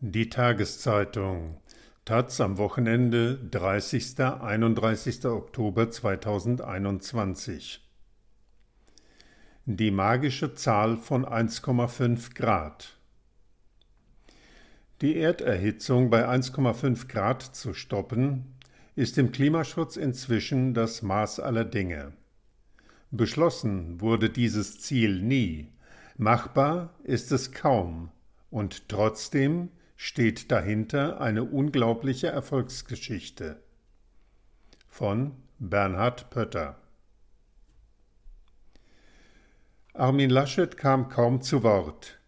Die Tageszeitung Taz am Wochenende 30. 31. Oktober 2021 Die magische Zahl von 1,5 Grad Die Erderhitzung bei 1,5 Grad zu stoppen, ist im Klimaschutz inzwischen das Maß aller Dinge. Beschlossen wurde dieses Ziel nie, machbar ist es kaum, und trotzdem steht dahinter eine unglaubliche Erfolgsgeschichte. Von Bernhard Pötter Armin Laschet kam kaum zu Wort.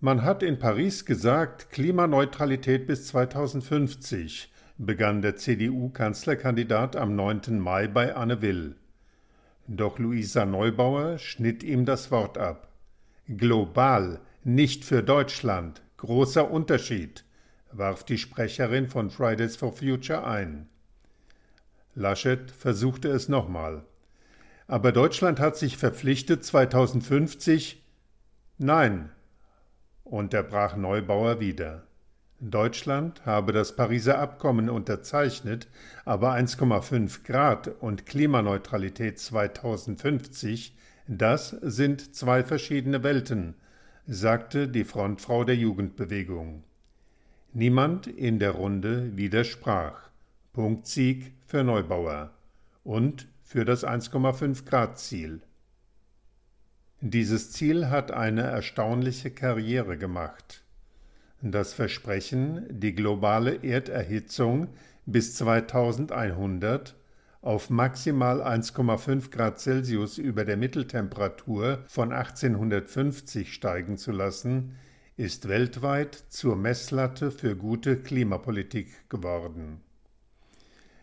Man hat in Paris gesagt, Klimaneutralität bis 2050, begann der CDU-Kanzlerkandidat am 9. Mai bei Anne Will. Doch Luisa Neubauer schnitt ihm das Wort ab. Global, nicht für Deutschland, Großer Unterschied, warf die Sprecherin von Fridays for Future ein. Laschet versuchte es nochmal. Aber Deutschland hat sich verpflichtet, 2050 Nein, unterbrach Neubauer wieder. Deutschland habe das Pariser Abkommen unterzeichnet, aber 1,5 Grad und Klimaneutralität 2050, das sind zwei verschiedene Welten, sagte die Frontfrau der Jugendbewegung. Niemand in der Runde widersprach. Punktsieg für Neubauer und für das 1,5 Grad Ziel. Dieses Ziel hat eine erstaunliche Karriere gemacht. Das Versprechen, die globale Erderhitzung bis 2100 auf maximal 1,5 Grad Celsius über der Mitteltemperatur von 1850 steigen zu lassen, ist weltweit zur Messlatte für gute Klimapolitik geworden.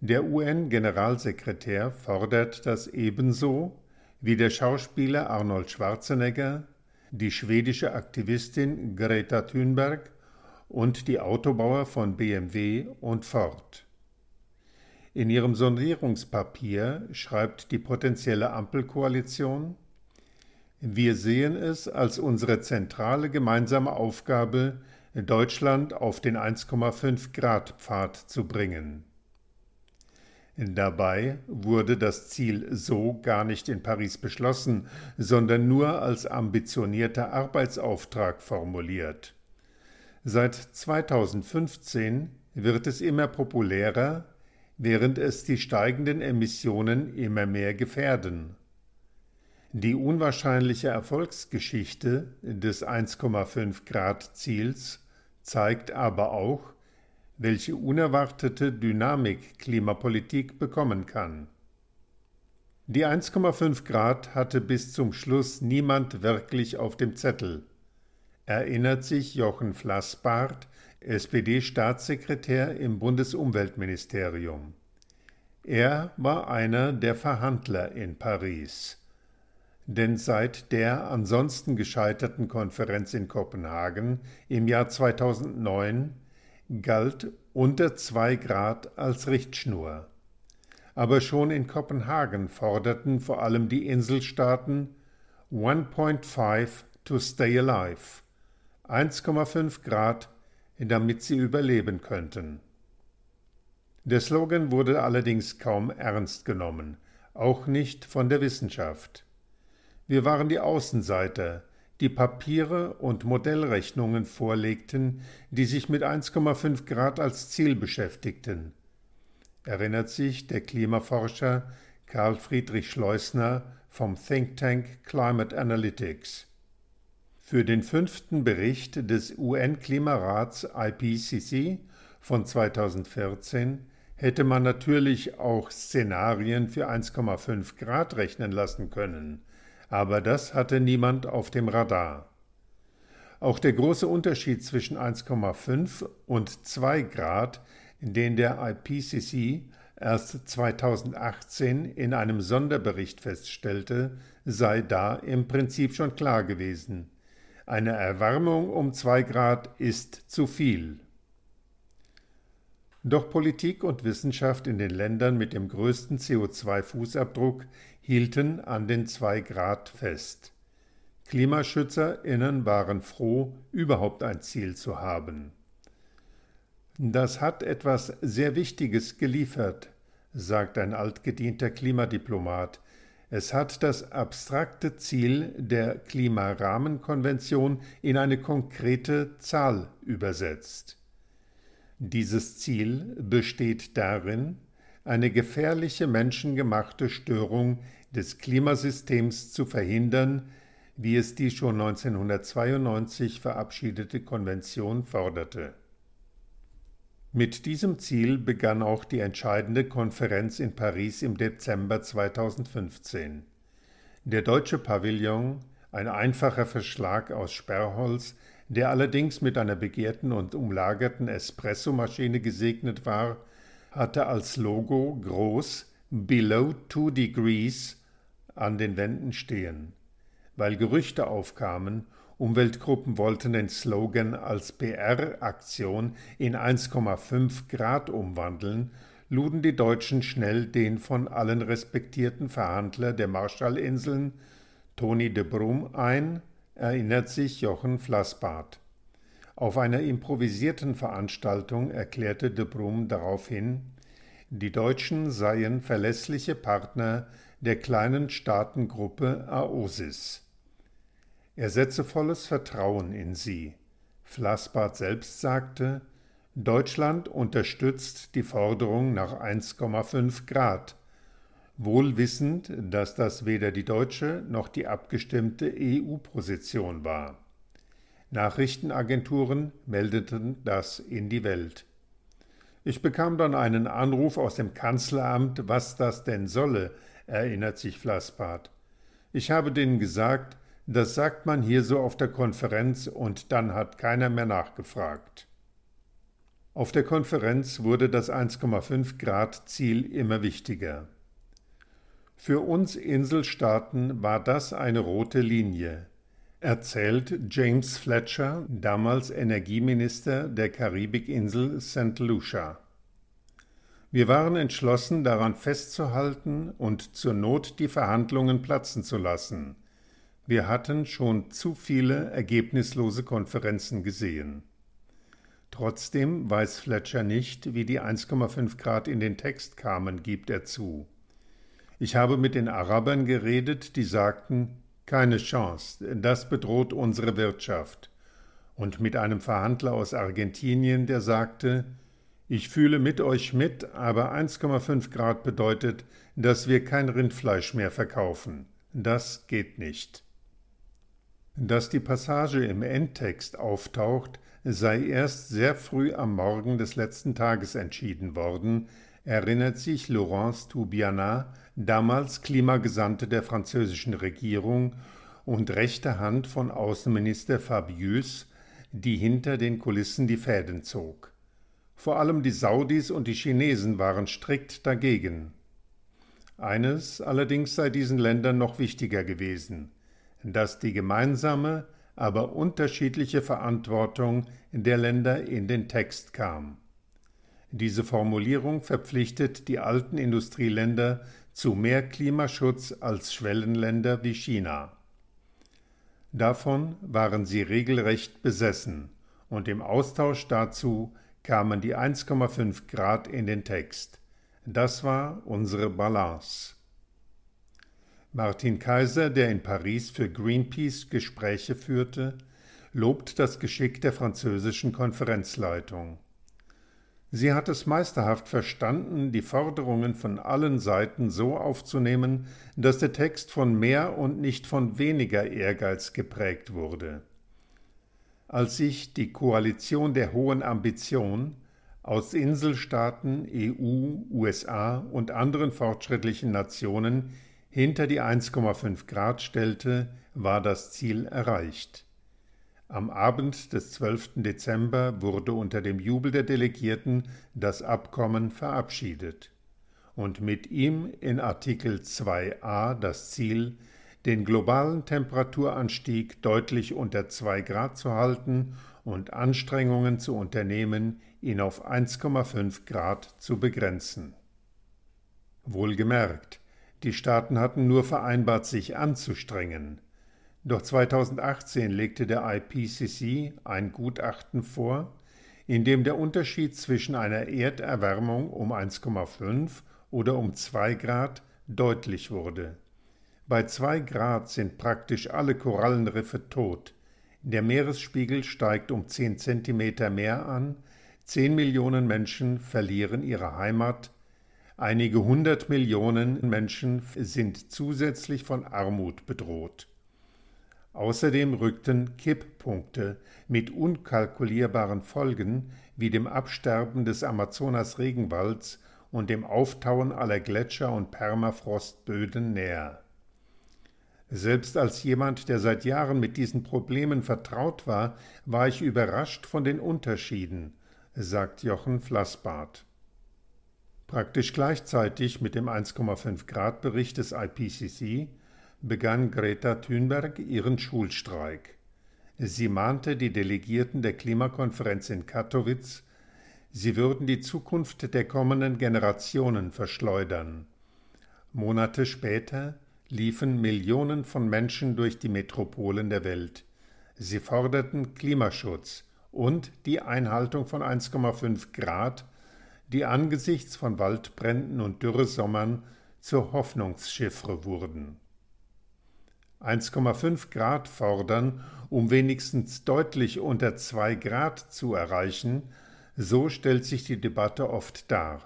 Der UN-Generalsekretär fordert das ebenso wie der Schauspieler Arnold Schwarzenegger, die schwedische Aktivistin Greta Thunberg und die Autobauer von BMW und Ford. In ihrem Sondierungspapier schreibt die potenzielle Ampelkoalition Wir sehen es als unsere zentrale gemeinsame Aufgabe, Deutschland auf den 1,5 Grad Pfad zu bringen. Dabei wurde das Ziel so gar nicht in Paris beschlossen, sondern nur als ambitionierter Arbeitsauftrag formuliert. Seit 2015 wird es immer populärer, während es die steigenden Emissionen immer mehr gefährden. Die unwahrscheinliche Erfolgsgeschichte des 1,5 Grad Ziels zeigt aber auch, welche unerwartete Dynamik Klimapolitik bekommen kann. Die 1,5 Grad hatte bis zum Schluss niemand wirklich auf dem Zettel. Erinnert sich Jochen Flassbart, SPD-Staatssekretär im Bundesumweltministerium. Er war einer der Verhandler in Paris. Denn seit der ansonsten gescheiterten Konferenz in Kopenhagen im Jahr 2009 galt unter zwei Grad als Richtschnur. Aber schon in Kopenhagen forderten vor allem die Inselstaaten 1.5 to stay alive, 1,5 Grad damit sie überleben könnten. Der Slogan wurde allerdings kaum ernst genommen, auch nicht von der Wissenschaft. Wir waren die Außenseiter, die Papiere und Modellrechnungen vorlegten, die sich mit 1,5 Grad als Ziel beschäftigten. Erinnert sich der Klimaforscher Karl Friedrich Schleusner vom Think Tank Climate Analytics. Für den fünften Bericht des UN-Klimarats IPCC von 2014 hätte man natürlich auch Szenarien für 1,5 Grad rechnen lassen können, aber das hatte niemand auf dem Radar. Auch der große Unterschied zwischen 1,5 und 2 Grad, den der IPCC erst 2018 in einem Sonderbericht feststellte, sei da im Prinzip schon klar gewesen. Eine Erwärmung um zwei Grad ist zu viel. Doch Politik und Wissenschaft in den Ländern mit dem größten CO2-Fußabdruck hielten an den zwei Grad fest. KlimaschützerInnen waren froh, überhaupt ein Ziel zu haben. Das hat etwas sehr Wichtiges geliefert, sagt ein altgedienter Klimadiplomat. Es hat das abstrakte Ziel der Klimarahmenkonvention in eine konkrete Zahl übersetzt. Dieses Ziel besteht darin, eine gefährliche menschengemachte Störung des Klimasystems zu verhindern, wie es die schon 1992 verabschiedete Konvention forderte. Mit diesem Ziel begann auch die entscheidende Konferenz in Paris im Dezember 2015. Der deutsche Pavillon, ein einfacher Verschlag aus Sperrholz, der allerdings mit einer begehrten und umlagerten Espressomaschine gesegnet war, hatte als Logo groß Below Two Degrees an den Wänden stehen. Weil Gerüchte aufkamen, Umweltgruppen wollten den Slogan als PR-Aktion in 1,5 Grad umwandeln, luden die Deutschen schnell den von allen respektierten Verhandler der Marshallinseln, Tony de Brum, ein, erinnert sich Jochen Flassbart. Auf einer improvisierten Veranstaltung erklärte de Brum daraufhin, die Deutschen seien verlässliche Partner der kleinen Staatengruppe AOSIS. Er setze volles Vertrauen in sie. Flassbart selbst sagte, Deutschland unterstützt die Forderung nach 1,5 Grad, wohl wissend, dass das weder die deutsche noch die abgestimmte EU-Position war. Nachrichtenagenturen meldeten das in die Welt. Ich bekam dann einen Anruf aus dem Kanzleramt, was das denn solle, erinnert sich Flassbart. Ich habe denen gesagt, das sagt man hier so auf der Konferenz und dann hat keiner mehr nachgefragt. Auf der Konferenz wurde das 1,5 Grad Ziel immer wichtiger. Für uns Inselstaaten war das eine rote Linie erzählt James Fletcher, damals Energieminister der Karibikinsel St. Lucia. Wir waren entschlossen, daran festzuhalten und zur Not die Verhandlungen platzen zu lassen. Wir hatten schon zu viele ergebnislose Konferenzen gesehen. Trotzdem weiß Fletcher nicht, wie die 1,5 Grad in den Text kamen, gibt er zu. Ich habe mit den Arabern geredet, die sagten, keine Chance, das bedroht unsere Wirtschaft. Und mit einem Verhandler aus Argentinien, der sagte, ich fühle mit euch mit, aber 1,5 Grad bedeutet, dass wir kein Rindfleisch mehr verkaufen. Das geht nicht. Dass die Passage im Endtext auftaucht, sei erst sehr früh am Morgen des letzten Tages entschieden worden, erinnert sich Laurence Toubiana, damals Klimagesandte der französischen Regierung und rechte Hand von Außenminister Fabius, die hinter den Kulissen die Fäden zog. Vor allem die Saudis und die Chinesen waren strikt dagegen. Eines allerdings sei diesen Ländern noch wichtiger gewesen, dass die gemeinsame, aber unterschiedliche Verantwortung der Länder in den Text kam. Diese Formulierung verpflichtet die alten Industrieländer zu mehr Klimaschutz als Schwellenländer wie China. Davon waren sie regelrecht besessen, und im Austausch dazu kamen die 1,5 Grad in den Text. Das war unsere Balance. Martin Kaiser, der in Paris für Greenpeace Gespräche führte, lobt das Geschick der französischen Konferenzleitung. Sie hat es meisterhaft verstanden, die Forderungen von allen Seiten so aufzunehmen, dass der Text von mehr und nicht von weniger Ehrgeiz geprägt wurde. Als sich die Koalition der hohen Ambition aus Inselstaaten, EU, USA und anderen fortschrittlichen Nationen hinter die 1,5 Grad stellte, war das Ziel erreicht. Am Abend des 12. Dezember wurde unter dem Jubel der Delegierten das Abkommen verabschiedet und mit ihm in Artikel 2a das Ziel, den globalen Temperaturanstieg deutlich unter 2 Grad zu halten und Anstrengungen zu unternehmen, ihn auf 1,5 Grad zu begrenzen. Wohlgemerkt, die Staaten hatten nur vereinbart, sich anzustrengen, doch 2018 legte der IPCC ein Gutachten vor, in dem der Unterschied zwischen einer Erderwärmung um 1,5 oder um 2 Grad deutlich wurde. Bei 2 Grad sind praktisch alle Korallenriffe tot. Der Meeresspiegel steigt um 10 Zentimeter mehr an, 10 Millionen Menschen verlieren ihre Heimat, einige hundert Millionen Menschen sind zusätzlich von Armut bedroht. Außerdem rückten Kipppunkte mit unkalkulierbaren Folgen wie dem Absterben des Amazonas-Regenwalds und dem Auftauen aller Gletscher und Permafrostböden näher. Selbst als jemand, der seit Jahren mit diesen Problemen vertraut war, war ich überrascht von den Unterschieden, sagt Jochen Flassbart. Praktisch gleichzeitig mit dem 1,5 Grad Bericht des IPCC begann Greta Thunberg ihren Schulstreik. Sie mahnte die Delegierten der Klimakonferenz in Katowice, sie würden die Zukunft der kommenden Generationen verschleudern. Monate später liefen Millionen von Menschen durch die Metropolen der Welt. Sie forderten Klimaschutz und die Einhaltung von 1,5 Grad, die angesichts von Waldbränden und Dürresommern zur Hoffnungsschiffre wurden. 1,5 Grad fordern, um wenigstens deutlich unter 2 Grad zu erreichen, so stellt sich die Debatte oft dar.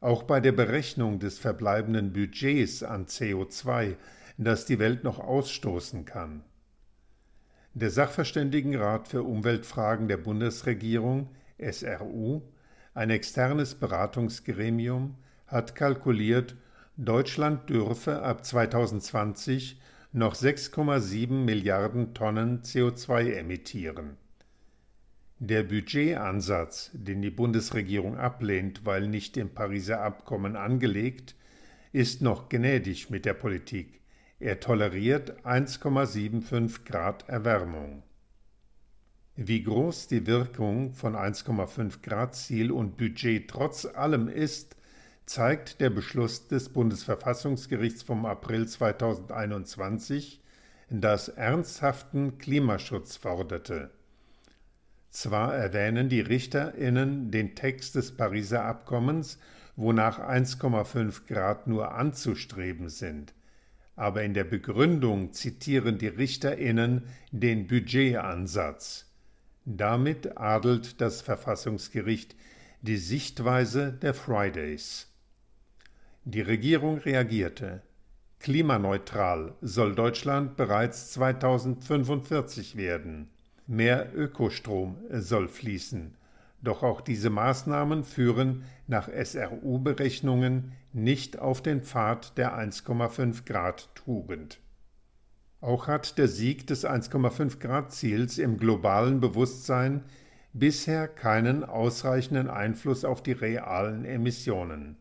Auch bei der Berechnung des verbleibenden Budgets an CO2, das die Welt noch ausstoßen kann. Der Sachverständigenrat für Umweltfragen der Bundesregierung, SRU, ein externes Beratungsgremium, hat kalkuliert, Deutschland dürfe ab 2020 noch 6,7 Milliarden Tonnen CO2 emittieren. Der Budgetansatz, den die Bundesregierung ablehnt, weil nicht im Pariser Abkommen angelegt, ist noch gnädig mit der Politik. Er toleriert 1,75 Grad Erwärmung. Wie groß die Wirkung von 1,5 Grad Ziel und Budget trotz allem ist, zeigt der Beschluss des Bundesverfassungsgerichts vom April 2021, das ernsthaften Klimaschutz forderte. Zwar erwähnen die Richterinnen den Text des Pariser Abkommens, wonach 1,5 Grad nur anzustreben sind, aber in der Begründung zitieren die Richterinnen den Budgetansatz. Damit adelt das Verfassungsgericht die Sichtweise der Fridays. Die Regierung reagierte. Klimaneutral soll Deutschland bereits 2045 werden. Mehr Ökostrom soll fließen. Doch auch diese Maßnahmen führen nach SRU-Berechnungen nicht auf den Pfad der 1,5 Grad Tugend. Auch hat der Sieg des 1,5 Grad Ziels im globalen Bewusstsein bisher keinen ausreichenden Einfluss auf die realen Emissionen.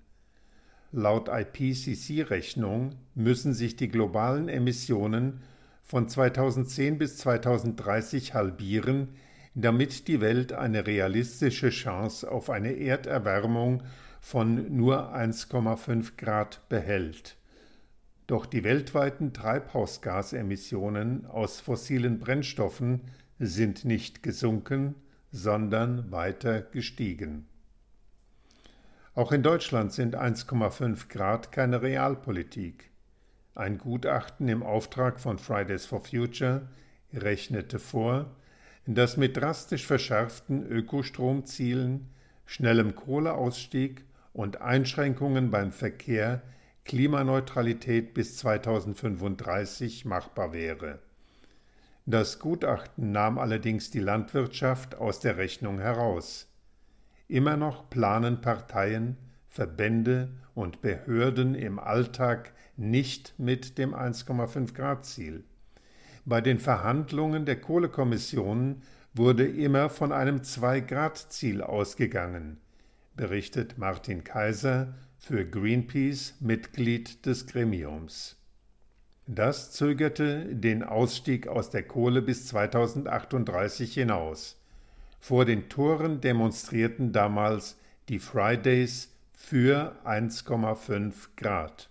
Laut IPCC-Rechnung müssen sich die globalen Emissionen von 2010 bis 2030 halbieren, damit die Welt eine realistische Chance auf eine Erderwärmung von nur 1,5 Grad behält. Doch die weltweiten Treibhausgasemissionen aus fossilen Brennstoffen sind nicht gesunken, sondern weiter gestiegen. Auch in Deutschland sind 1,5 Grad keine Realpolitik. Ein Gutachten im Auftrag von Fridays for Future rechnete vor, dass mit drastisch verschärften Ökostromzielen, schnellem Kohleausstieg und Einschränkungen beim Verkehr Klimaneutralität bis 2035 machbar wäre. Das Gutachten nahm allerdings die Landwirtschaft aus der Rechnung heraus. Immer noch planen Parteien, Verbände und Behörden im Alltag nicht mit dem 1,5 Grad Ziel. Bei den Verhandlungen der Kohlekommissionen wurde immer von einem 2 Grad Ziel ausgegangen, berichtet Martin Kaiser für Greenpeace Mitglied des Gremiums. Das zögerte den Ausstieg aus der Kohle bis 2038 hinaus. Vor den Toren demonstrierten damals die Fridays für 1,5 Grad.